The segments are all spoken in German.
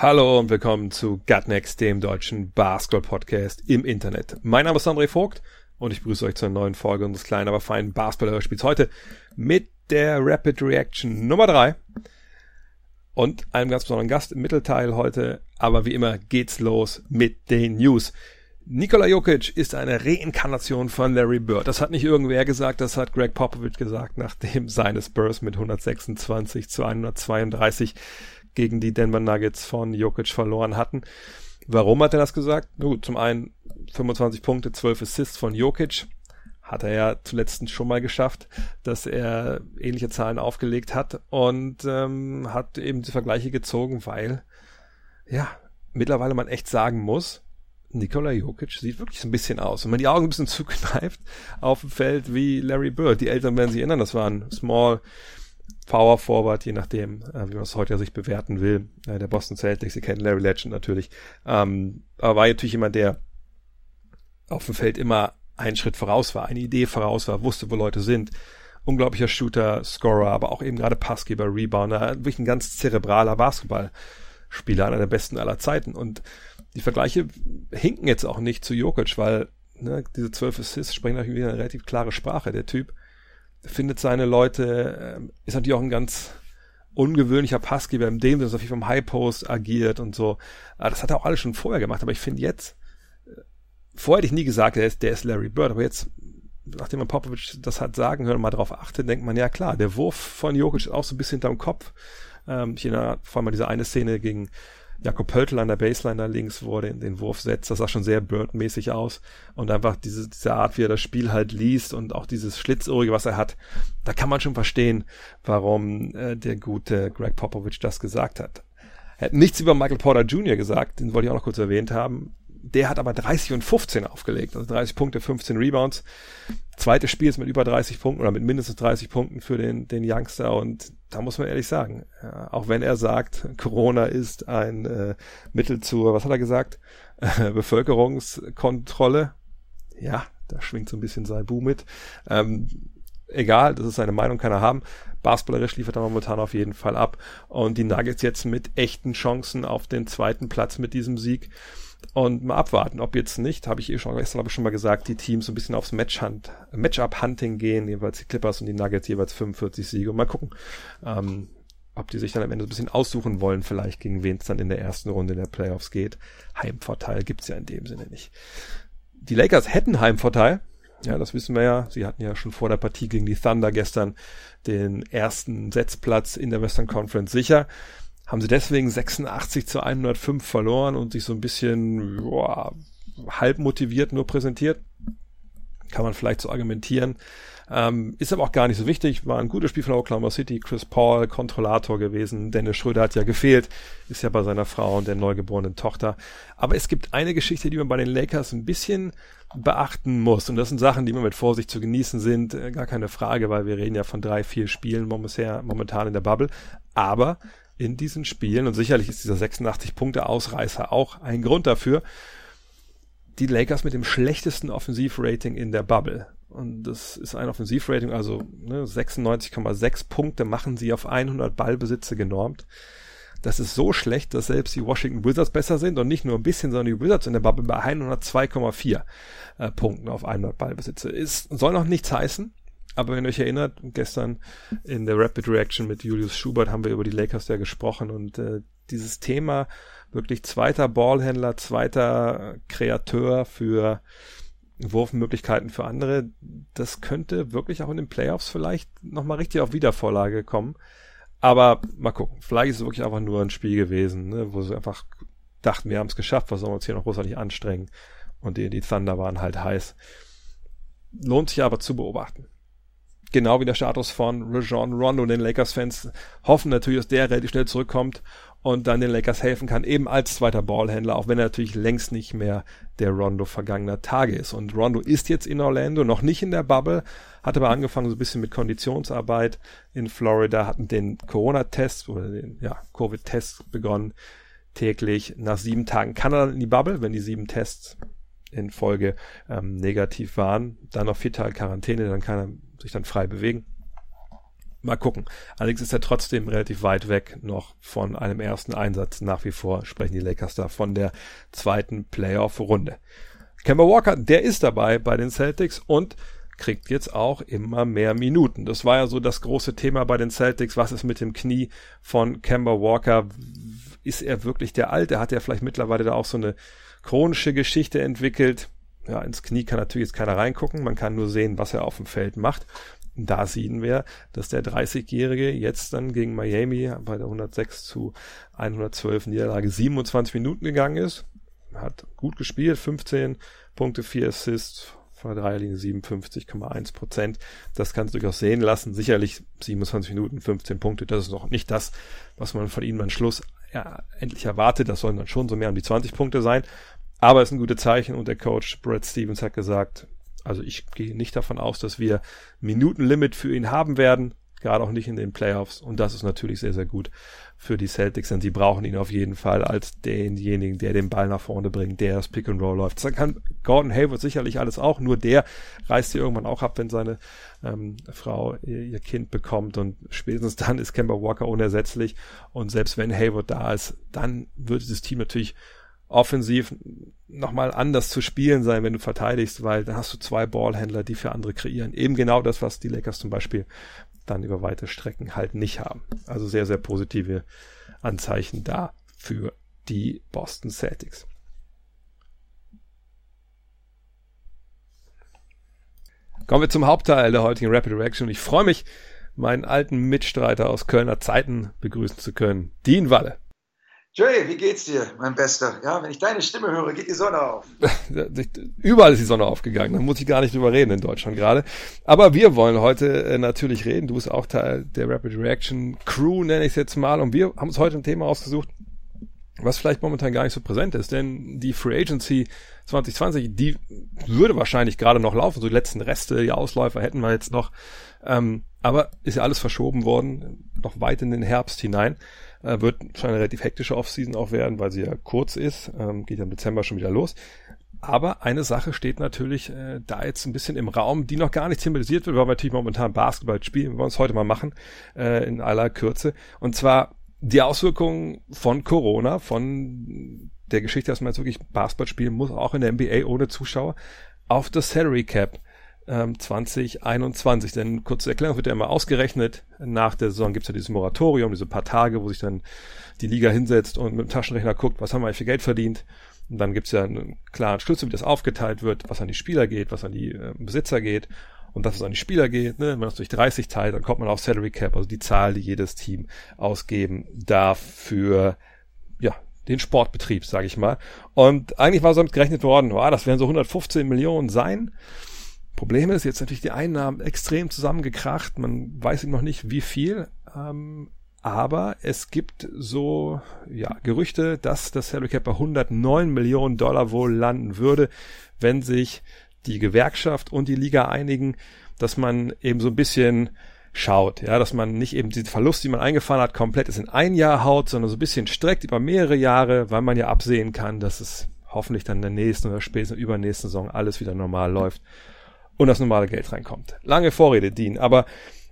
Hallo und willkommen zu Gutnext, dem deutschen Basketball-Podcast im Internet. Mein Name ist André Vogt und ich begrüße euch zur neuen Folge unseres kleinen, aber feinen Basketball-Hörspiels heute mit der Rapid Reaction Nummer 3 und einem ganz besonderen Gast im Mittelteil heute. Aber wie immer geht's los mit den News. Nikola Jokic ist eine Reinkarnation von Larry Bird. Das hat nicht irgendwer gesagt, das hat Greg Popovich gesagt, nachdem seine Spurs mit 126 zu 132 gegen die Denver Nuggets von Jokic verloren hatten. Warum hat er das gesagt? Gut, zum einen 25 Punkte, 12 Assists von Jokic. Hat er ja zuletzt schon mal geschafft, dass er ähnliche Zahlen aufgelegt hat und ähm, hat eben die Vergleiche gezogen, weil ja, mittlerweile man echt sagen muss, Nikola Jokic sieht wirklich so ein bisschen aus. Wenn man die Augen ein bisschen zukneift auf dem Feld wie Larry Bird. Die Eltern werden sich erinnern, das war ein Small Power Forward, je nachdem, äh, wie man es heute sich bewerten will. Äh, der Boston Celtics, Sie kennen Larry Legend natürlich. Ähm, aber war natürlich jemand, der auf dem Feld immer einen Schritt voraus war, eine Idee voraus war, wusste, wo Leute sind. Unglaublicher Shooter, Scorer, aber auch eben gerade Passgeber, Rebounder, wirklich ein ganz zerebraler Basketballspieler, einer der besten aller Zeiten. Und die Vergleiche hinken jetzt auch nicht zu Jokic, weil ne, diese zwölf Assists sprechen natürlich wieder eine relativ klare Sprache. Der Typ findet seine Leute, äh, ist natürlich auch ein ganz ungewöhnlicher Passgeber in dem Sinne, dass er viel vom High Post agiert und so. Aber das hat er auch alles schon vorher gemacht, aber ich finde jetzt, äh, vorher hätte ich nie gesagt, der ist, der ist Larry Bird, aber jetzt, nachdem man Popovic das hat sagen hören und mal drauf achtet, denkt man, ja klar, der Wurf von Jokic ist auch so ein bisschen hinterm Kopf. Ähm, ich erinnere vor allem an diese eine Szene gegen Jakob Pöltl an der Baseline da links, wo er den, den Wurf setzt, das sah schon sehr Bird-mäßig aus. Und einfach diese, diese Art, wie er das Spiel halt liest und auch dieses Schlitzohrige, was er hat, da kann man schon verstehen, warum äh, der gute Greg Popovich das gesagt hat. Er hat nichts über Michael Porter Jr. gesagt, den wollte ich auch noch kurz erwähnt haben. Der hat aber 30 und 15 aufgelegt, also 30 Punkte, 15 Rebounds. Zweites Spiel ist mit über 30 Punkten oder mit mindestens 30 Punkten für den, den Youngster und da muss man ehrlich sagen, ja, auch wenn er sagt, Corona ist ein äh, Mittel zur, was hat er gesagt, äh, Bevölkerungskontrolle, ja, da schwingt so ein bisschen Saibu mit. Ähm, egal, das ist seine Meinung, kann er haben. Basketballerisch liefert er momentan auf jeden Fall ab. Und die Nuggets jetzt mit echten Chancen auf den zweiten Platz mit diesem Sieg. Und mal abwarten, ob jetzt nicht, habe ich eh schon gestern habe ich schon mal gesagt, die Teams so ein bisschen aufs Match-Hunt, Matchup-Hunting gehen, jeweils die Clippers und die Nuggets jeweils 45 Siege. Und mal gucken, ähm, ob die sich dann am Ende so ein bisschen aussuchen wollen, vielleicht gegen wen es dann in der ersten Runde der Playoffs geht. Heimvorteil gibt's ja in dem Sinne nicht. Die Lakers hätten Heimvorteil, ja, das wissen wir ja. Sie hatten ja schon vor der Partie gegen die Thunder gestern den ersten Setzplatz in der Western Conference sicher haben sie deswegen 86 zu 105 verloren und sich so ein bisschen boah, halb motiviert nur präsentiert. Kann man vielleicht so argumentieren. Ähm, ist aber auch gar nicht so wichtig. War ein gutes Spiel von Oklahoma City. Chris Paul, Kontrollator gewesen. Dennis Schröder hat ja gefehlt. Ist ja bei seiner Frau und der neugeborenen Tochter. Aber es gibt eine Geschichte, die man bei den Lakers ein bisschen beachten muss. Und das sind Sachen, die immer mit Vorsicht zu genießen sind. Äh, gar keine Frage, weil wir reden ja von drei, vier Spielen momentan in der Bubble. Aber in diesen Spielen, und sicherlich ist dieser 86 Punkte Ausreißer auch ein Grund dafür, die Lakers mit dem schlechtesten Offensivrating in der Bubble. Und das ist ein Offensivrating, also ne, 96,6 Punkte machen sie auf 100 Ballbesitze genormt. Das ist so schlecht, dass selbst die Washington Wizards besser sind und nicht nur ein bisschen, sondern die Wizards in der Bubble bei 102,4 äh, Punkten auf 100 Ballbesitze. Ist, soll noch nichts heißen, aber wenn ihr euch erinnert, gestern in der Rapid Reaction mit Julius Schubert haben wir über die Lakers ja gesprochen und äh, dieses Thema wirklich zweiter Ballhändler, zweiter Kreateur für Wurfmöglichkeiten für andere, das könnte wirklich auch in den Playoffs vielleicht nochmal richtig auf Wiedervorlage kommen. Aber mal gucken, vielleicht ist es wirklich einfach nur ein Spiel gewesen, ne, wo sie einfach dachten, wir haben es geschafft, was sollen wir uns hier noch großartig anstrengen? Und die, die Thunder waren halt heiß. Lohnt sich aber zu beobachten genau wie der Status von Rajon Rondo. Den Lakers-Fans hoffen natürlich, dass der relativ schnell zurückkommt und dann den Lakers helfen kann, eben als zweiter Ballhändler, auch wenn er natürlich längst nicht mehr der Rondo vergangener Tage ist. Und Rondo ist jetzt in Orlando, noch nicht in der Bubble, hat aber angefangen so ein bisschen mit Konditionsarbeit in Florida, hatten den Corona-Test oder den ja, Covid-Test begonnen täglich. Nach sieben Tagen kann er dann in die Bubble, wenn die sieben Tests in Folge ähm, negativ waren. Dann noch vier Tage Quarantäne, dann kann er sich dann frei bewegen. Mal gucken. Allerdings ist er trotzdem relativ weit weg noch von einem ersten Einsatz. Nach wie vor sprechen die Lakers da von der zweiten Playoff-Runde. Kemba Walker, der ist dabei bei den Celtics und kriegt jetzt auch immer mehr Minuten. Das war ja so das große Thema bei den Celtics. Was ist mit dem Knie von Kemba Walker? Ist er wirklich der Alte? Hat er vielleicht mittlerweile da auch so eine chronische Geschichte entwickelt? Ja, ins Knie kann natürlich jetzt keiner reingucken. Man kann nur sehen, was er auf dem Feld macht da sehen wir, dass der 30-Jährige jetzt dann gegen Miami bei der 106 zu 112 Niederlage 27 Minuten gegangen ist. Hat gut gespielt, 15 Punkte, 4 Assists, von der Dreierlinie 57,1 Prozent. Das kann es durchaus sehen lassen. Sicherlich 27 Minuten, 15 Punkte. Das ist noch nicht das, was man von ihnen am Schluss ja, endlich erwartet. Das sollen dann schon so mehr um die 20 Punkte sein. Aber es ist ein gutes Zeichen und der Coach Brad Stevens hat gesagt, also ich gehe nicht davon aus, dass wir Minutenlimit für ihn haben werden, gerade auch nicht in den Playoffs. Und das ist natürlich sehr, sehr gut für die Celtics, denn sie brauchen ihn auf jeden Fall als denjenigen, der den Ball nach vorne bringt, der das Pick and Roll läuft. Das kann Gordon Hayward sicherlich alles auch, nur der reißt sie irgendwann auch ab, wenn seine ähm, Frau ihr, ihr, Kind bekommt und spätestens dann ist Kemba Walker unersetzlich und selbst wenn Hayward da ist, dann wird dieses Team natürlich offensiv nochmal anders zu spielen sein, wenn du verteidigst, weil dann hast du zwei Ballhändler, die für andere kreieren. Eben genau das, was die Lakers zum Beispiel dann über weite Strecken halt nicht haben. Also sehr, sehr positive Anzeichen da für die Boston Celtics. Kommen wir zum Hauptteil der heutigen Rapid Reaction. Ich freue mich, meinen alten Mitstreiter aus Kölner Zeiten begrüßen zu können, Dean Walle. Joey, wie geht's dir, mein Bester? Ja, wenn ich deine Stimme höre, geht die Sonne auf. Überall ist die Sonne aufgegangen, da muss ich gar nicht drüber reden in Deutschland gerade. Aber wir wollen heute äh, natürlich reden. Du bist auch Teil der Rapid Reaction Crew, nenne ich es jetzt mal. Und wir haben uns heute ein Thema ausgesucht, was vielleicht momentan gar nicht so präsent ist. Denn die Free Agency 2020, die würde wahrscheinlich gerade noch laufen. So die letzten Reste, die Ausläufer hätten wir jetzt noch. Ähm, aber ist ja alles verschoben worden, noch weit in den Herbst hinein. Äh, wird schon eine relativ hektische Offseason auch werden, weil sie ja kurz ist. Ähm, geht ja im Dezember schon wieder los. Aber eine Sache steht natürlich äh, da jetzt ein bisschen im Raum, die noch gar nicht thematisiert wird, weil wir natürlich momentan Basketball spielen. Wir wollen es heute mal machen, äh, in aller Kürze. Und zwar die Auswirkungen von Corona, von der Geschichte, dass man jetzt wirklich Basketball spielen muss, auch in der NBA ohne Zuschauer, auf das Salary Cap ähm, 2021. Denn kurze Erklärung wird ja immer ausgerechnet. Nach der Saison gibt es ja dieses Moratorium, diese paar Tage, wo sich dann die Liga hinsetzt und mit dem Taschenrechner guckt, was haben wir eigentlich für Geld verdient. Und dann gibt es ja einen klaren Schlüssel, wie das aufgeteilt wird, was an die Spieler geht, was an die äh, Besitzer geht. Und das, was an die Spieler geht, ne, wenn man das durch 30 teilt, dann kommt man auf Salary Cap, also die Zahl, die jedes Team ausgeben darf für ja, den Sportbetrieb, sage ich mal. Und eigentlich war damit gerechnet worden, oh, das werden so 115 Millionen sein. Problem ist jetzt natürlich die Einnahmen extrem zusammengekracht. Man weiß noch nicht, wie viel. Ähm, aber es gibt so ja, Gerüchte, dass das Salary Cap bei 109 Millionen Dollar wohl landen würde, wenn sich die Gewerkschaft und die Liga einigen, dass man eben so ein bisschen schaut, ja, dass man nicht eben die Verlust, die man eingefahren hat, komplett ist in ein Jahr haut, sondern so ein bisschen streckt über mehrere Jahre, weil man ja absehen kann, dass es hoffentlich dann in der nächsten oder spätestens übernächsten Saison alles wieder normal läuft und das normale Geld reinkommt. Lange Vorrede, Dean. Aber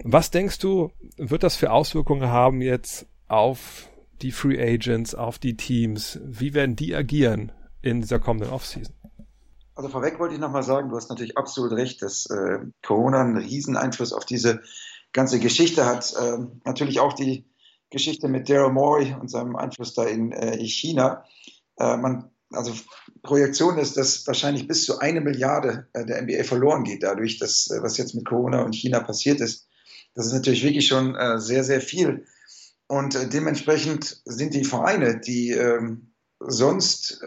was denkst du, wird das für Auswirkungen haben jetzt auf die Free Agents, auf die Teams? Wie werden die agieren in dieser kommenden Offseason? Also vorweg wollte ich nochmal sagen, du hast natürlich absolut recht, dass äh, Corona einen riesen Einfluss auf diese ganze Geschichte hat. Äh, natürlich auch die Geschichte mit Daryl Morey und seinem Einfluss da in äh, China. Äh, man also Projektion ist, dass wahrscheinlich bis zu eine Milliarde äh, der NBA verloren geht, dadurch, dass äh, was jetzt mit Corona und China passiert ist. Das ist natürlich wirklich schon äh, sehr, sehr viel. Und dementsprechend sind die Vereine, die ähm, sonst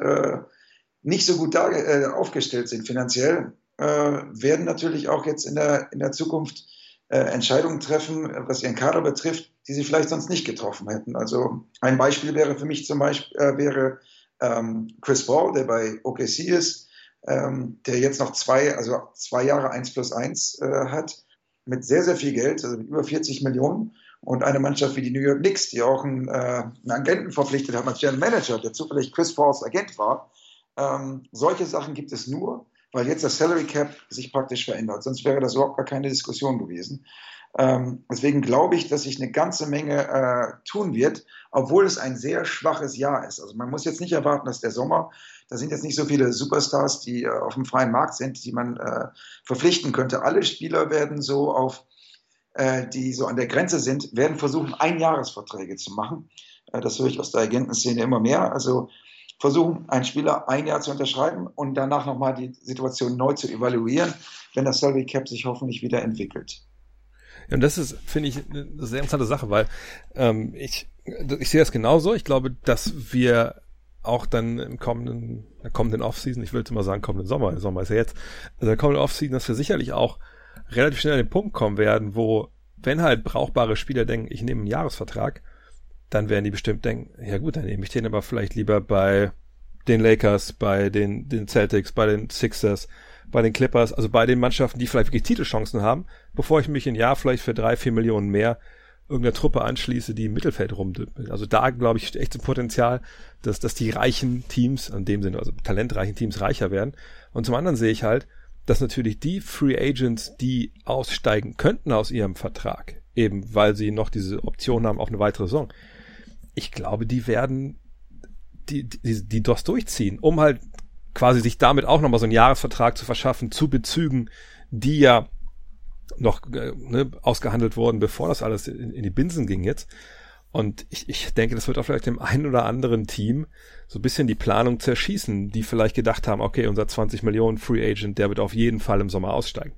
nicht so gut aufgestellt sind finanziell, werden natürlich auch jetzt in der, in der Zukunft Entscheidungen treffen, was ihren Kader betrifft, die sie vielleicht sonst nicht getroffen hätten. Also ein Beispiel wäre für mich zum Beispiel wäre ähm, Chris Paul, der bei OKC ist, ähm, der jetzt noch zwei, also zwei Jahre eins plus eins äh, hat, mit sehr, sehr viel Geld, also mit über 40 Millionen. Und eine Mannschaft wie die New York Knicks, die auch einen, äh, einen Agenten verpflichtet hat als General Manager, der zufällig Chris Pauls Agent war. Ähm, solche Sachen gibt es nur, weil jetzt das Salary Cap sich praktisch verändert. Sonst wäre das überhaupt gar keine Diskussion gewesen. Ähm, deswegen glaube ich, dass sich eine ganze Menge äh, tun wird, obwohl es ein sehr schwaches Jahr ist. Also man muss jetzt nicht erwarten, dass der Sommer, da sind jetzt nicht so viele Superstars, die äh, auf dem freien Markt sind, die man äh, verpflichten könnte. Alle Spieler werden so auf, äh, die so an der Grenze sind, werden versuchen, Einjahresverträge zu machen. Äh, das höre ich aus der Agentenszene immer mehr. Also versuchen, einen Spieler ein Jahr zu unterschreiben und danach nochmal die Situation neu zu evaluieren, wenn das Salary Cap sich hoffentlich wieder entwickelt. Ja, und das ist, finde ich, eine sehr interessante Sache, weil ähm, ich, ich sehe das genauso. Ich glaube, dass wir auch dann im kommenden, kommenden Offseason, ich will jetzt immer sagen kommenden Sommer, Sommer ist ja jetzt, also der kommenden Offseason, dass wir sicherlich auch relativ schnell an den Punkt kommen werden, wo, wenn halt brauchbare Spieler denken, ich nehme einen Jahresvertrag, dann werden die bestimmt denken, ja gut, dann nehme ich den aber vielleicht lieber bei den Lakers, bei den, den Celtics, bei den Sixers, bei den Clippers, also bei den Mannschaften, die vielleicht wirklich Titelchancen haben, bevor ich mich ein Jahr vielleicht für drei, vier Millionen mehr irgendeiner Truppe anschließe, die im Mittelfeld rumdümpelt. Also da glaube ich echt zum Potenzial, dass, dass die reichen Teams, in dem Sinne, also talentreichen Teams reicher werden. Und zum anderen sehe ich halt, dass natürlich die Free Agents, die aussteigen könnten aus ihrem Vertrag, eben weil sie noch diese Option haben auf eine weitere Saison, ich glaube, die werden die, die, die DOS durchziehen, um halt quasi sich damit auch nochmal so einen Jahresvertrag zu verschaffen zu Bezügen, die ja noch äh, ne, ausgehandelt wurden, bevor das alles in, in die Binsen ging jetzt. Und ich, ich denke, das wird auch vielleicht dem einen oder anderen Team so ein bisschen die Planung zerschießen, die vielleicht gedacht haben, okay, unser 20 Millionen Free Agent, der wird auf jeden Fall im Sommer aussteigen.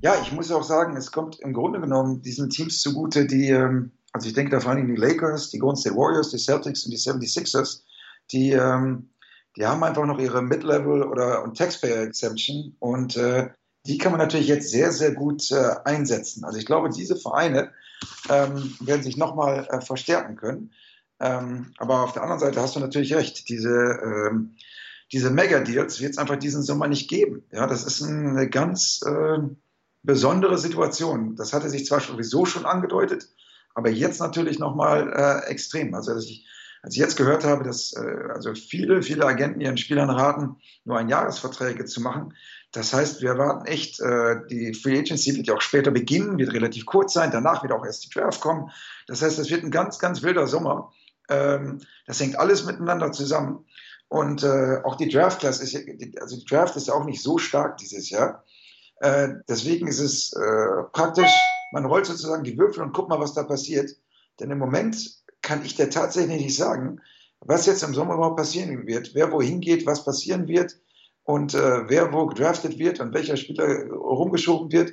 Ja, ich muss auch sagen, es kommt im Grunde genommen diesen Teams zugute, die, ähm, also ich denke da vor allem die Lakers, die Golden State Warriors, die Celtics und die 76ers, die, ähm, die haben einfach noch ihre Mid-Level oder und Taxpayer Exemption und äh, die kann man natürlich jetzt sehr, sehr gut äh, einsetzen. Also ich glaube, diese Vereine ähm, werden sich nochmal äh, verstärken können. Ähm, aber auf der anderen Seite hast du natürlich recht, diese, ähm, diese Mega-Deals wird es einfach diesen Sommer nicht geben. Ja, das ist eine ganz äh, besondere Situation. Das hatte sich zwar sowieso schon angedeutet, aber jetzt natürlich nochmal äh, extrem. Also als ich, als ich jetzt gehört habe, dass äh, also viele, viele Agenten ihren Spielern raten, nur ein Jahresverträge zu machen, das heißt, wir erwarten echt, äh, die Free Agency wird ja auch später beginnen, wird relativ kurz sein, danach wird auch erst die Draft kommen. Das heißt, es wird ein ganz, ganz wilder Sommer. Ähm, das hängt alles miteinander zusammen. Und äh, auch die Draft Class ist, also die Draft ist ja auch nicht so stark dieses Jahr. Äh, deswegen ist es äh, praktisch, man rollt sozusagen die Würfel und guckt mal, was da passiert. Denn im Moment kann ich dir tatsächlich nicht sagen, was jetzt im Sommer überhaupt passieren wird, wer wohin geht, was passieren wird und äh, wer wo gedraftet wird und welcher Spieler rumgeschoben wird.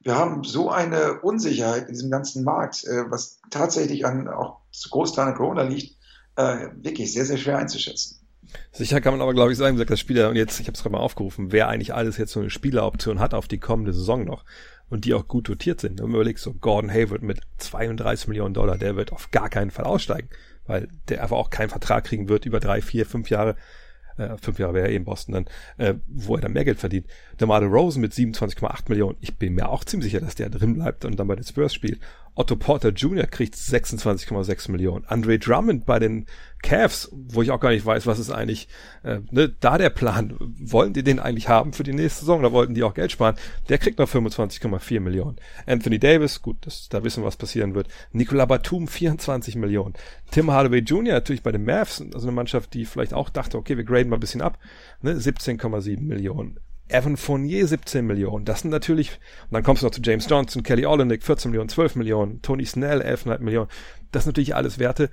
Wir haben so eine Unsicherheit in diesem ganzen Markt, äh, was tatsächlich an auch zu Großteil an Corona liegt, äh, wirklich sehr, sehr schwer einzuschätzen. Sicher kann man aber, glaube ich, sagen, dass Spieler, und jetzt, ich habe es gerade mal aufgerufen, wer eigentlich alles jetzt so eine Spieleroption hat auf die kommende Saison noch und die auch gut dotiert sind. Wenn man so Gordon Hayward mit 32 Millionen Dollar, der wird auf gar keinen Fall aussteigen, weil der einfach auch keinen Vertrag kriegen wird über drei, vier, fünf Jahre äh, fünf Jahre wäre er eh in Boston dann, äh, wo er dann mehr Geld verdient. Der Marlon Rosen mit 27,8 Millionen, ich bin mir auch ziemlich sicher, dass der drin bleibt und dann bei den Spurs spielt. Otto Porter Jr. kriegt 26,6 Millionen. Andre Drummond bei den Cavs, wo ich auch gar nicht weiß, was ist eigentlich äh, ne, da der Plan. Wollen die den eigentlich haben für die nächste Saison? Da wollten die auch Geld sparen. Der kriegt noch 25,4 Millionen. Anthony Davis, gut, das, da wissen wir, was passieren wird. Nicola Batum 24 Millionen. Tim Hardaway Jr. natürlich bei den Mavs, also eine Mannschaft, die vielleicht auch dachte, okay, wir graden mal ein bisschen ab, ne, 17,7 Millionen. Evan Fournier 17 Millionen. Das sind natürlich, und dann kommst du noch zu James Johnson, Kelly Olynyk 14 Millionen, 12 Millionen, Tony Snell 11,5 Millionen. Das sind natürlich alles Werte.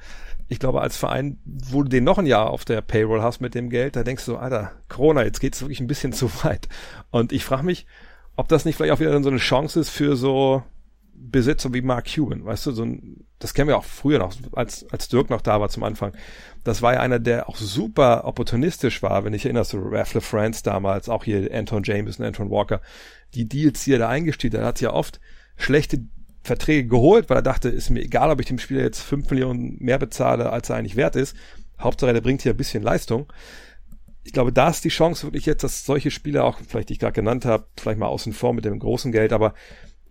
Ich glaube, als Verein, wo du den noch ein Jahr auf der Payroll hast mit dem Geld, da denkst du, Alter, Corona, jetzt geht's wirklich ein bisschen zu weit. Und ich frage mich, ob das nicht vielleicht auch wieder so eine Chance ist für so Besitzer wie Mark Cuban, weißt du, so ein, das kennen wir auch früher noch, als, als Dirk noch da war zum Anfang. Das war ja einer, der auch super opportunistisch war, wenn ich erinnere, so Ralph LaFrance damals, auch hier Anton Jameson, Anton Walker, die Deals, die er da eingestellt hat, hat ja oft schlechte Verträge geholt, weil er dachte, ist mir egal, ob ich dem Spieler jetzt fünf Millionen mehr bezahle, als er eigentlich wert ist. Hauptsache, der bringt hier ein bisschen Leistung. Ich glaube, da ist die Chance wirklich jetzt, dass solche Spieler auch, vielleicht die ich gerade genannt habe, vielleicht mal außen vor mit dem großen Geld, aber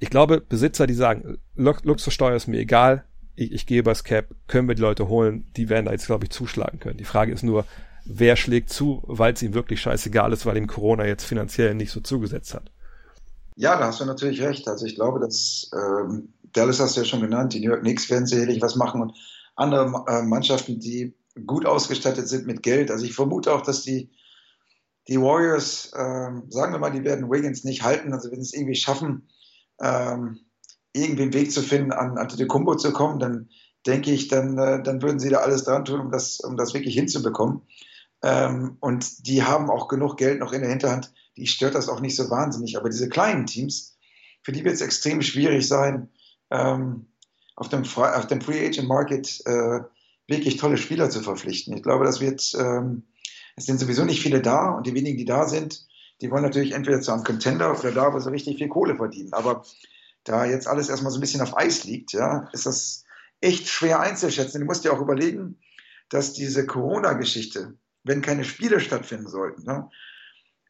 ich glaube, Besitzer, die sagen, Luxussteuer ist mir egal, ich, ich gehe übers Cap, können wir die Leute holen, die werden da jetzt, glaube ich, zuschlagen können. Die Frage ist nur, wer schlägt zu, weil es ihm wirklich scheißegal ist, weil ihm Corona jetzt finanziell nicht so zugesetzt hat. Ja, da hast du natürlich recht. Also ich glaube, dass ähm, Dallas hast du ja schon genannt, die New York Knicks werden sicherlich was machen und andere äh, Mannschaften, die gut ausgestattet sind mit Geld. Also ich vermute auch, dass die, die Warriors, ähm, sagen wir mal, die werden Wiggins nicht halten, also wenn sie es irgendwie schaffen, ähm, irgendwie einen Weg zu finden, an Antetokounmpo zu kommen, dann denke ich, dann, äh, dann würden sie da alles dran tun, um das, um das wirklich hinzubekommen. Ähm, und die haben auch genug Geld noch in der Hinterhand. Die stört das auch nicht so wahnsinnig. Aber diese kleinen Teams, für die wird es extrem schwierig sein, ähm, auf, dem auf dem Free Agent Market äh, wirklich tolle Spieler zu verpflichten. Ich glaube, das wird, ähm, es sind sowieso nicht viele da und die wenigen, die da sind, die wollen natürlich entweder zu einem Contender oder da, wo sie richtig viel Kohle verdienen. Aber da jetzt alles erstmal so ein bisschen auf Eis liegt, ja, ist das echt schwer einzuschätzen. Du musst dir auch überlegen, dass diese Corona-Geschichte, wenn keine Spiele stattfinden sollten, ne,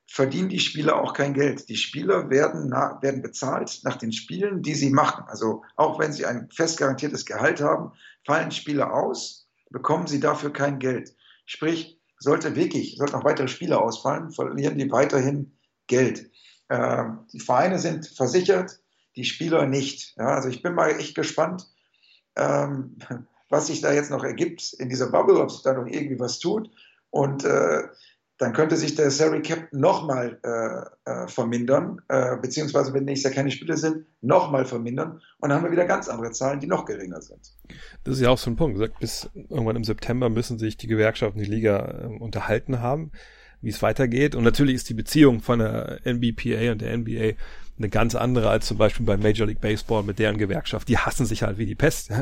verdienen die Spieler auch kein Geld. Die Spieler werden, nach, werden bezahlt nach den Spielen, die sie machen. Also auch wenn sie ein fest garantiertes Gehalt haben, fallen Spiele aus, bekommen sie dafür kein Geld. Sprich, sollte wirklich, sollten noch weitere Spiele ausfallen, verlieren die weiterhin Geld. Äh, die Vereine sind versichert, die Spieler nicht. Ja, also ich bin mal echt gespannt, ähm, was sich da jetzt noch ergibt in dieser Bubble, ob sich da noch irgendwie was tut. Und äh, dann könnte sich der Salary Cap nochmal äh, äh, vermindern, äh, beziehungsweise wenn nächstes Jahr keine Spiele sind, nochmal vermindern. Und dann haben wir wieder ganz andere Zahlen, die noch geringer sind. Das ist ja auch so ein Punkt. Bis irgendwann im September müssen sich die Gewerkschaften, die Liga äh, unterhalten haben wie es weitergeht. Und natürlich ist die Beziehung von der NBPA und der NBA eine ganz andere als zum Beispiel bei Major League Baseball mit deren Gewerkschaft. Die hassen sich halt wie die Pest.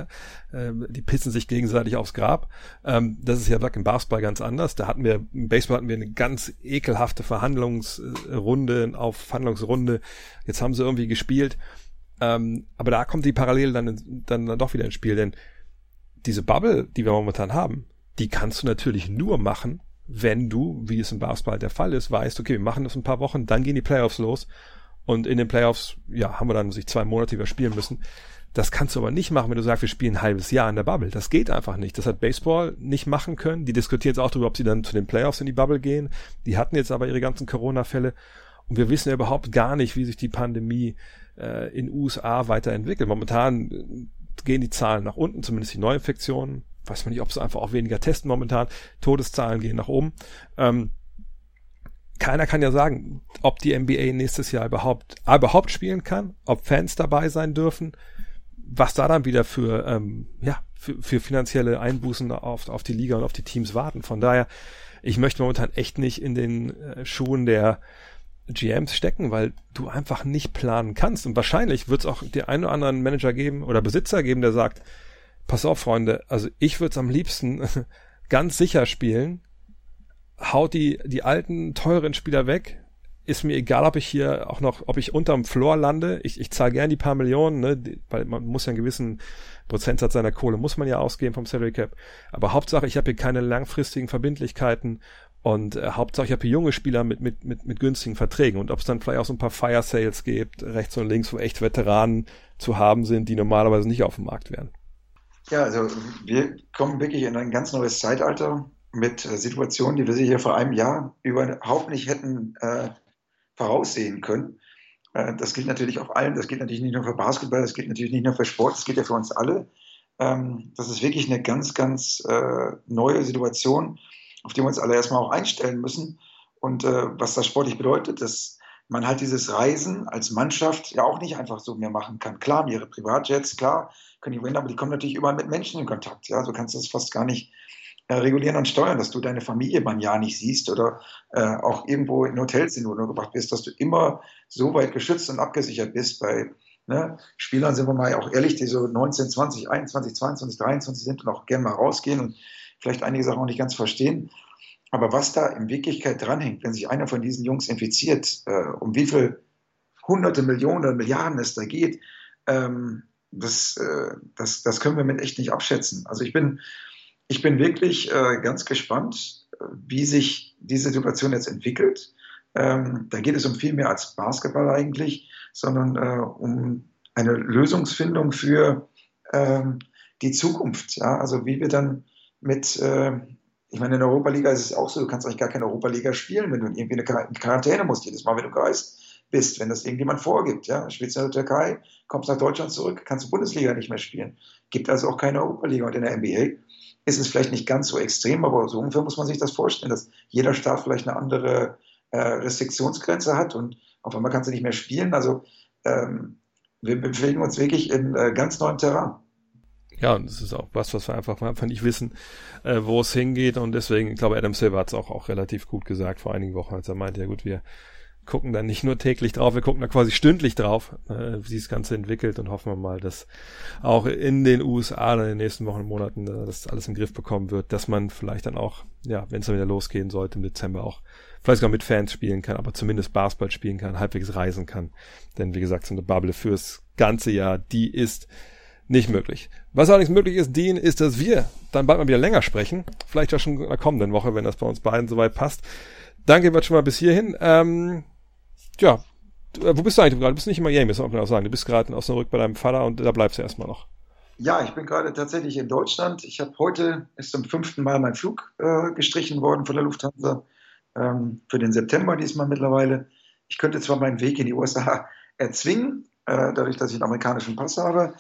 Ähm, die pissen sich gegenseitig aufs Grab. Ähm, das ist ja im Basketball ganz anders. Da hatten wir, im Baseball hatten wir eine ganz ekelhafte Verhandlungsrunde auf Verhandlungsrunde. Jetzt haben sie irgendwie gespielt. Ähm, aber da kommt die Parallele dann, dann, dann doch wieder ins Spiel, denn diese Bubble, die wir momentan haben, die kannst du natürlich nur machen, wenn du, wie es im Basketball der Fall ist, weißt, okay, wir machen das ein paar Wochen, dann gehen die Playoffs los und in den Playoffs, ja, haben wir dann sich zwei Monate überspielen müssen. Das kannst du aber nicht machen, wenn du sagst, wir spielen ein halbes Jahr in der Bubble. Das geht einfach nicht. Das hat Baseball nicht machen können. Die diskutieren jetzt auch darüber, ob sie dann zu den Playoffs in die Bubble gehen. Die hatten jetzt aber ihre ganzen Corona-Fälle. Und wir wissen ja überhaupt gar nicht, wie sich die Pandemie äh, in USA weiterentwickelt. Momentan äh, gehen die Zahlen nach unten, zumindest die Neuinfektionen weiß man nicht, ob sie einfach auch weniger testen momentan. Todeszahlen gehen nach oben. Ähm, keiner kann ja sagen, ob die NBA nächstes Jahr überhaupt, A, überhaupt spielen kann, ob Fans dabei sein dürfen, was da dann wieder für, ähm, ja, für, für finanzielle Einbußen auf, auf die Liga und auf die Teams warten. Von daher, ich möchte momentan echt nicht in den äh, Schuhen der GMs stecken, weil du einfach nicht planen kannst. Und wahrscheinlich wird es auch den einen oder anderen Manager geben oder Besitzer geben, der sagt, pass auf, Freunde, also ich würde es am liebsten ganz sicher spielen. Haut die, die alten, teuren Spieler weg. Ist mir egal, ob ich hier auch noch, ob ich unterm Floor lande. Ich, ich zahle gern die paar Millionen, ne, weil man muss ja einen gewissen Prozentsatz seiner Kohle muss man ja ausgeben vom Salary Cap. Aber Hauptsache, ich habe hier keine langfristigen Verbindlichkeiten und äh, Hauptsache, ich habe hier junge Spieler mit, mit, mit, mit günstigen Verträgen. Und ob es dann vielleicht auch so ein paar Fire Sales gibt, rechts und links, wo echt Veteranen zu haben sind, die normalerweise nicht auf dem Markt wären. Ja, also wir kommen wirklich in ein ganz neues Zeitalter mit äh, Situationen, die wir sich hier vor einem Jahr überhaupt nicht hätten äh, voraussehen können. Äh, das gilt natürlich auf allen, das gilt natürlich nicht nur für Basketball, das gilt natürlich nicht nur für Sport, das gilt ja für uns alle. Ähm, das ist wirklich eine ganz, ganz äh, neue Situation, auf die wir uns alle erstmal auch einstellen müssen. Und äh, was das sportlich bedeutet, dass man halt dieses Reisen als Mannschaft ja auch nicht einfach so mehr machen kann. Klar, ihre Privatjets, klar, können die gewinnen, aber die kommen natürlich überall mit Menschen in Kontakt. Ja, so kannst du das fast gar nicht äh, regulieren und steuern, dass du deine Familie beim Jahr nicht siehst oder äh, auch irgendwo in Hotels wo du gebracht bist, dass du immer so weit geschützt und abgesichert bist bei ne, Spielern, sind wir mal auch ehrlich, die so 19, 20, 21, 22, 23 sind und auch gerne mal rausgehen und vielleicht einige Sachen auch nicht ganz verstehen. Aber was da in Wirklichkeit dranhängt, wenn sich einer von diesen Jungs infiziert, äh, um wie viel hunderte Millionen oder Milliarden es da geht, ähm, das, äh, das, das können wir mit echt nicht abschätzen. Also ich bin, ich bin wirklich äh, ganz gespannt, wie sich diese Situation jetzt entwickelt. Ähm, da geht es um viel mehr als Basketball eigentlich, sondern äh, um eine Lösungsfindung für ähm, die Zukunft. Ja? Also wie wir dann mit, äh, ich meine, in der Europa-Liga ist es auch so, du kannst eigentlich gar keine Europa-Liga spielen, wenn du irgendwie eine Quarantäne musst, jedes Mal, wenn du gereist bist, wenn das irgendjemand vorgibt. Ja? Spielst du in der Türkei, kommst nach Deutschland zurück, kannst du Bundesliga nicht mehr spielen. Gibt also auch keine Europa-Liga. Und in der NBA ist es vielleicht nicht ganz so extrem, aber so ungefähr muss man sich das vorstellen, dass jeder Staat vielleicht eine andere äh, Restriktionsgrenze hat und auf einmal kannst du nicht mehr spielen. Also ähm, wir bewegen uns wirklich in äh, ganz neuen Terrain. Ja, und das ist auch was, was wir einfach, einfach nicht wissen, äh, wo es hingeht. Und deswegen, ich glaube, Adam Silver hat es auch, auch relativ gut gesagt vor einigen Wochen, als er meinte, ja gut, wir gucken dann nicht nur täglich drauf, wir gucken da quasi stündlich drauf, äh, wie sich das Ganze entwickelt und hoffen wir mal, dass auch in den USA in den nächsten Wochen und Monaten äh, das alles im Griff bekommen wird, dass man vielleicht dann auch, ja, wenn es dann wieder losgehen sollte im Dezember auch vielleicht sogar mit Fans spielen kann, aber zumindest Basketball spielen kann, halbwegs reisen kann. Denn wie gesagt, so eine Bubble fürs ganze Jahr, die ist nicht möglich. Was allerdings möglich ist, Dean, ist, dass wir dann bald mal wieder länger sprechen. Vielleicht auch schon in der kommenden Woche, wenn das bei uns beiden soweit passt. Danke wird schon mal bis hierhin. Ähm, ja, äh, wo bist du eigentlich gerade? Du bist nicht in Miami, das muss man auch sagen. Du bist gerade in Osnabrück bei deinem Vater und da bleibst du erstmal noch. Ja, ich bin gerade tatsächlich in Deutschland. Ich habe heute, ist zum fünften Mal mein Flug äh, gestrichen worden von der Lufthansa ähm, für den September diesmal mittlerweile. Ich könnte zwar meinen Weg in die USA erzwingen, äh, dadurch, dass ich einen amerikanischen Pass habe,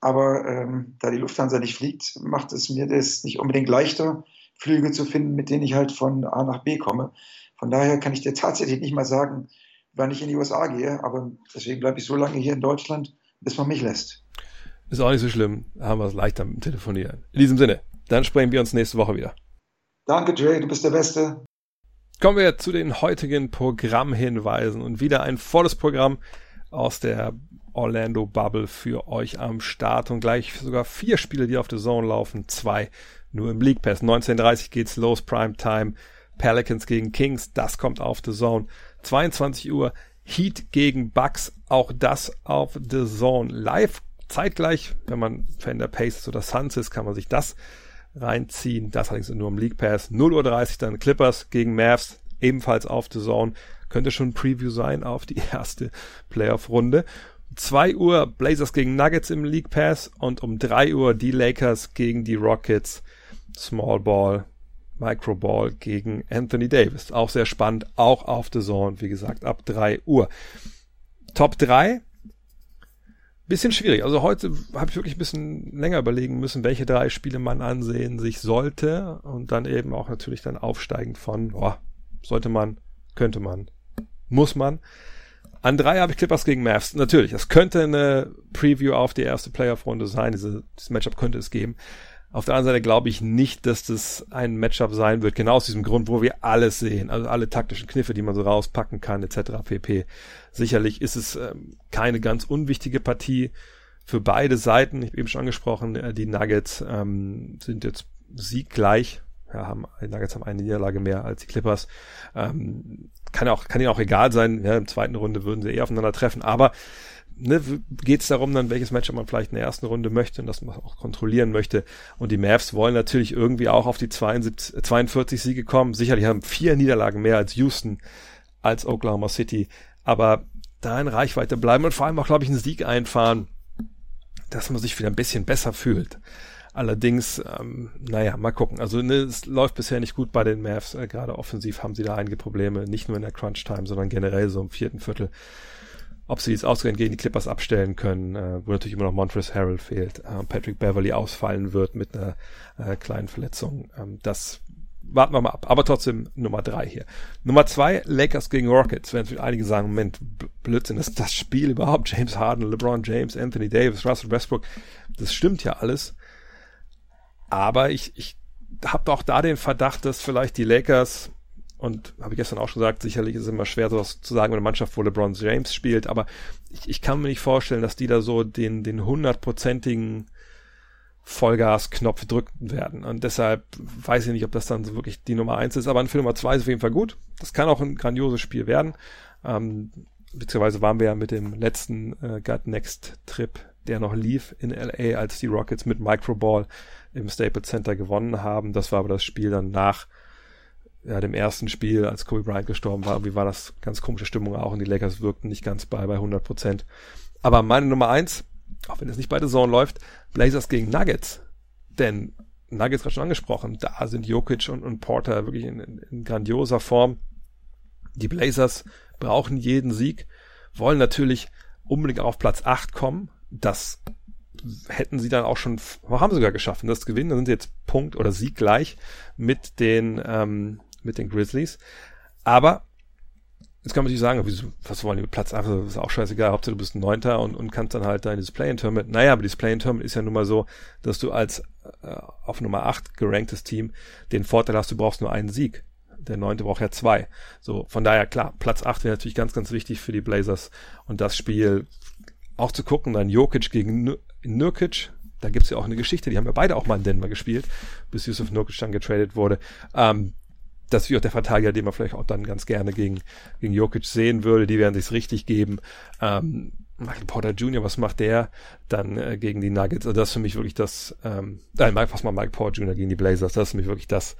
aber ähm, da die Lufthansa nicht fliegt, macht es mir das nicht unbedingt leichter, Flüge zu finden, mit denen ich halt von A nach B komme. Von daher kann ich dir tatsächlich nicht mal sagen, wann ich in die USA gehe, aber deswegen bleibe ich so lange hier in Deutschland, bis man mich lässt. Ist auch nicht so schlimm, haben wir es leichter mit dem Telefonieren. In diesem Sinne, dann sprechen wir uns nächste Woche wieder. Danke, Jay, du bist der Beste. Kommen wir zu den heutigen Programmhinweisen und wieder ein volles Programm aus der Orlando Bubble für euch am Start und gleich sogar vier Spiele, die auf der Zone laufen, zwei nur im League Pass. 19.30 geht's los, Prime Time. Pelicans gegen Kings, das kommt auf The Zone. 22 Uhr Heat gegen Bucks, auch das auf The Zone live. Zeitgleich, wenn man Fan der Pacers oder Suns ist, kann man sich das reinziehen. Das allerdings nur im League Pass. 0 Uhr 30 dann Clippers gegen Mavs, ebenfalls auf The Zone. Könnte schon ein Preview sein auf die erste Playoff-Runde. 2 Uhr Blazers gegen Nuggets im League Pass und um 3 Uhr die Lakers gegen die Rockets. Small Ball Microball gegen Anthony Davis. Auch sehr spannend, auch auf The Zone, wie gesagt, ab 3 Uhr. Top 3. Bisschen schwierig. Also heute habe ich wirklich ein bisschen länger überlegen müssen, welche drei Spiele man ansehen sich sollte und dann eben auch natürlich dann aufsteigend von, boah, sollte man, könnte man, muss man. An drei habe ich Clippers gegen Mavs. Natürlich, es könnte eine Preview auf die erste Playoff-Runde sein. Diese, dieses Matchup könnte es geben. Auf der anderen Seite glaube ich nicht, dass das ein Matchup sein wird, genau aus diesem Grund, wo wir alles sehen, also alle taktischen Kniffe, die man so rauspacken kann, etc. pp. Sicherlich ist es ähm, keine ganz unwichtige Partie für beide Seiten. Ich habe eben schon angesprochen, äh, die Nuggets ähm, sind jetzt sieggleich. Ja, haben, die Nuggets haben eine Niederlage mehr als die Clippers. Ähm, kann auch, kann ihnen auch egal sein. Ja, Im zweiten Runde würden sie eh aufeinander treffen. Aber ne, geht es darum dann, welches Matchup man vielleicht in der ersten Runde möchte und das man auch kontrollieren möchte. Und die Mavs wollen natürlich irgendwie auch auf die 72, 42 Siege kommen. Sicherlich haben vier Niederlagen mehr als Houston, als Oklahoma City. Aber da in Reichweite bleiben und vor allem auch, glaube ich, einen Sieg einfahren, dass man sich wieder ein bisschen besser fühlt. Allerdings, ähm, naja, mal gucken. Also ne, es läuft bisher nicht gut bei den Mavs. Äh, Gerade offensiv haben sie da einige Probleme, nicht nur in der Crunch-Time, sondern generell so im vierten Viertel ob sie jetzt ausgerechnet gegen die Clippers abstellen können, äh, wo natürlich immer noch Montrezl Harrell fehlt, äh, Patrick Beverly ausfallen wird mit einer äh, kleinen Verletzung. Ähm, das warten wir mal ab. Aber trotzdem Nummer drei hier. Nummer zwei, Lakers gegen Rockets. Wenn einige sagen, Moment, Blödsinn, ist das Spiel überhaupt. James Harden, LeBron James, Anthony Davis, Russell Westbrook. Das stimmt ja alles. Aber ich, ich habe auch da den Verdacht, dass vielleicht die Lakers und habe ich gestern auch schon gesagt, sicherlich ist es immer schwer, sowas zu sagen, wenn eine Mannschaft, wo LeBron James spielt, aber ich, ich kann mir nicht vorstellen, dass die da so den, den hundertprozentigen Vollgas-Knopf drücken werden. Und deshalb weiß ich nicht, ob das dann so wirklich die Nummer eins ist, aber für Nummer zwei ist auf jeden Fall gut. Das kann auch ein grandioses Spiel werden. Ähm, beziehungsweise waren wir ja mit dem letzten äh, Gut Next Trip, der noch lief in LA, als die Rockets mit Microball im Staples Center gewonnen haben. Das war aber das Spiel dann nach ja, dem ersten Spiel, als Kobe Bryant gestorben war. Wie war das ganz komische Stimmung auch und die Lakers wirkten nicht ganz bei, bei 100 Prozent. Aber meine Nummer eins, auch wenn es nicht bei der Zone läuft, Blazers gegen Nuggets. Denn Nuggets gerade schon angesprochen, da sind Jokic und, und Porter wirklich in, in, in grandioser Form. Die Blazers brauchen jeden Sieg, wollen natürlich unbedingt auf Platz 8 kommen. Das hätten sie dann auch schon, haben sie sogar geschafft, das gewinnen, dann sind sie jetzt Punkt oder Sieg gleich mit den, ähm, mit den Grizzlies. Aber Jetzt kann man sich sagen, was wollen die mit Platz 8? Das ist auch scheißegal, Hauptsache du bist ein Neunter und, und kannst dann halt dein Display-In-Tournament. Naja, aber Display-In-Tournament ist ja nun mal so, dass du als äh, auf Nummer 8 geranktes Team den Vorteil hast, du brauchst nur einen Sieg. Der Neunte braucht ja zwei. So, von daher, klar, Platz 8 wäre natürlich ganz, ganz wichtig für die Blazers. Und das Spiel auch zu gucken, dann Jokic gegen Nurkic, da gibt's ja auch eine Geschichte, die haben ja beide auch mal in Denver gespielt, bis Yusuf Nurkic dann getradet wurde. Ähm, das ist auch der Verteidiger, den man vielleicht auch dann ganz gerne gegen, gegen Jokic sehen würde. Die werden sich's richtig geben. Ähm, Michael Porter Jr., was macht der dann äh, gegen die Nuggets? Also das ist für mich wirklich das, ähm, nein, was mal Mike Porter Jr. gegen die Blazers? Das ist für mich wirklich das,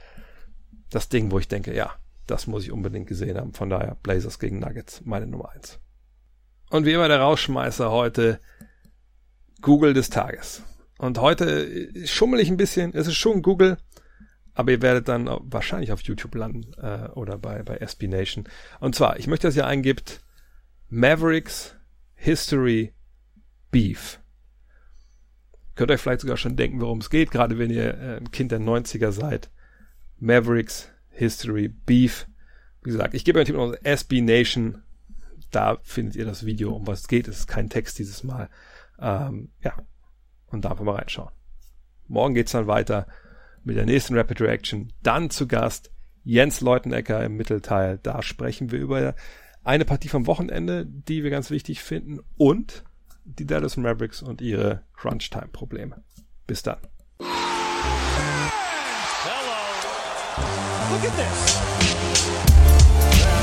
das Ding, wo ich denke, ja, das muss ich unbedingt gesehen haben. Von daher Blazers gegen Nuggets, meine Nummer eins. Und wie immer der Rausschmeißer heute, Google des Tages. Und heute schummel ich ein bisschen, es ist schon Google, aber ihr werdet dann wahrscheinlich auf YouTube landen äh, oder bei, bei SB Nation. Und zwar, ich möchte, dass ihr eingibt Mavericks History Beef. Könnt euch vielleicht sogar schon denken, worum es geht, gerade wenn ihr äh, ein Kind der 90er seid. Mavericks History Beef. Wie gesagt, ich gebe euch noch SB Nation. Da findet ihr das Video, um was es geht. Es ist kein Text dieses Mal. Ähm, ja, und da einfach mal reinschauen. Morgen geht's dann weiter mit der nächsten Rapid Reaction. Dann zu Gast Jens Leutenecker im Mittelteil. Da sprechen wir über eine Partie vom Wochenende, die wir ganz wichtig finden und die Dallas Mavericks und ihre Crunch-Time-Probleme. Bis dann. Hello. Look at this.